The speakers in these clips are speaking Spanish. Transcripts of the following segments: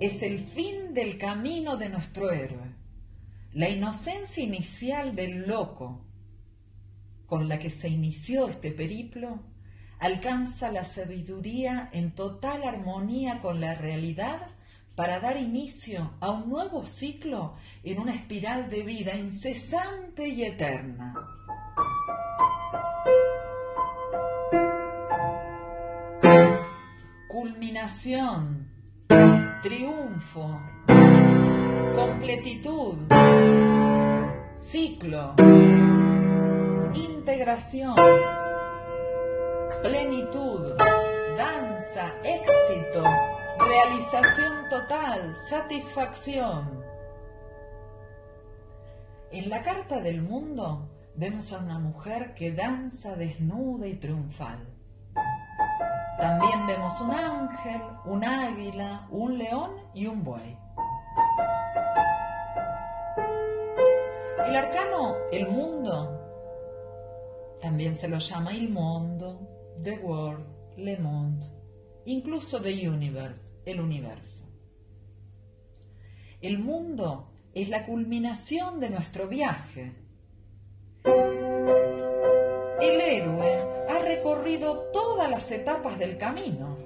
es el fin del camino de nuestro héroe, la inocencia inicial del loco con la que se inició este periplo alcanza la sabiduría en total armonía con la realidad para dar inicio a un nuevo ciclo en una espiral de vida incesante y eterna. Culminación, triunfo, completitud, ciclo, integración plenitud, danza, éxito, realización total, satisfacción. En la carta del mundo vemos a una mujer que danza desnuda y triunfal. También vemos un ángel, un águila, un león y un buey. El arcano, el mundo, también se lo llama el mundo, The World, Le Monde, incluso The Universe, el universo. El mundo es la culminación de nuestro viaje. El héroe recorrido todas las etapas del camino.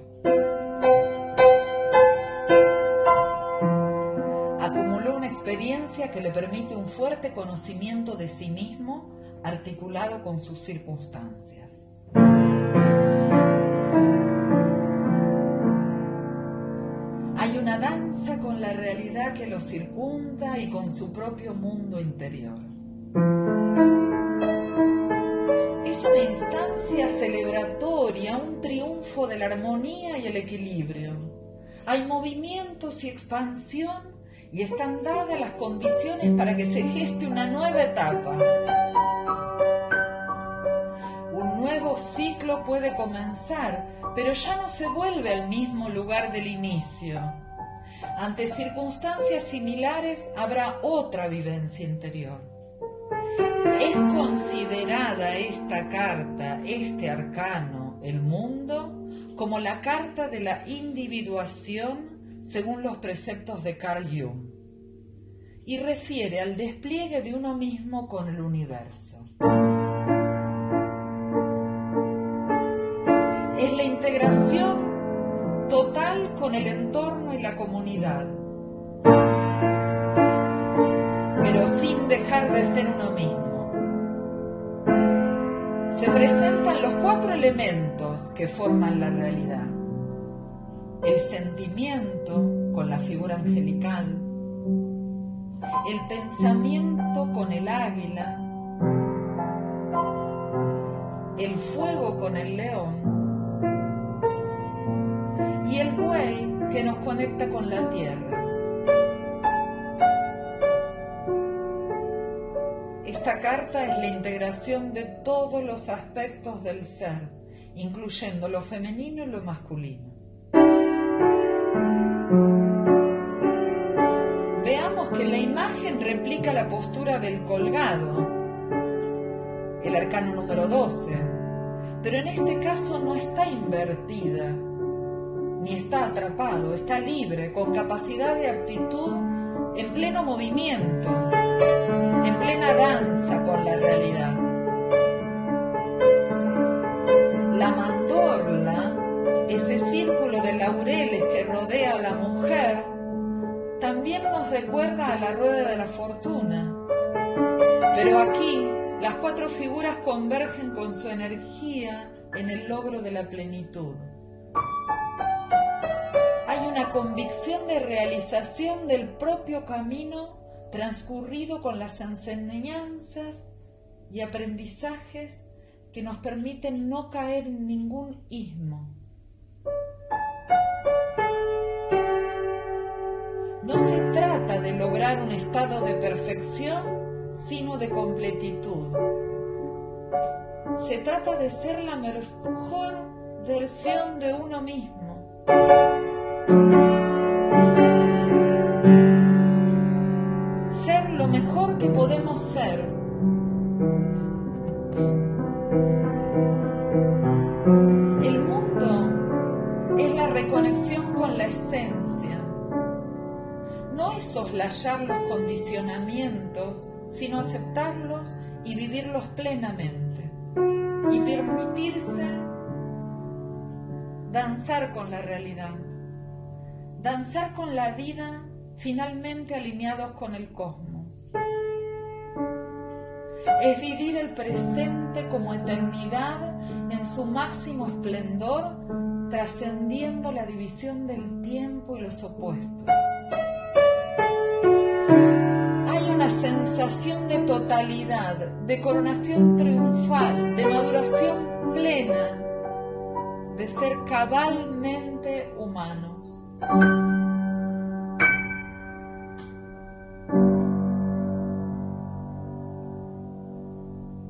Acumuló una experiencia que le permite un fuerte conocimiento de sí mismo articulado con sus circunstancias. una danza con la realidad que lo circunda y con su propio mundo interior. Es una instancia celebratoria, un triunfo de la armonía y el equilibrio. Hay movimientos y expansión y están dadas las condiciones para que se geste una nueva etapa. Un nuevo ciclo puede comenzar, pero ya no se vuelve al mismo lugar del inicio. Ante circunstancias similares habrá otra vivencia interior. Es considerada esta carta, este arcano, el mundo, como la carta de la individuación según los preceptos de Carl Jung y refiere al despliegue de uno mismo con el universo. Es la integración total con el entorno y la comunidad, pero sin dejar de ser uno mismo. Se presentan los cuatro elementos que forman la realidad. El sentimiento con la figura angelical, el pensamiento con el águila, el fuego con el león, y el buey que nos conecta con la tierra. Esta carta es la integración de todos los aspectos del ser, incluyendo lo femenino y lo masculino. Veamos que la imagen replica la postura del colgado, el arcano número 12, pero en este caso no está invertida, ni está atrapado, está libre, con capacidad de actitud en pleno movimiento, que rodea a la mujer, también nos recuerda a la rueda de la fortuna. Pero aquí las cuatro figuras convergen con su energía en el logro de la plenitud hay una convicción de realización del propio camino transcurrido con las enseñanzas y aprendizajes que nos permiten no caer en ningún ismo. No se trata de lograr un estado de perfección, sino de completitud. Se trata de ser la mejor versión de uno mismo ser lo mejor que podemos ser. El mundo es la reconexión con la esencia, soslayar los condicionamientos, sino aceptarlos y vivirlos plenamente. Y permitirse danzar con la realidad, danzar con la vida finalmente alineados con el cosmos. Es vivir el presente como eternidad en su máximo esplendor, trascendiendo la división del tiempo y los opuestos. De totalidad, de coronación triunfal, de maduración plena, de ser cabalmente humanos.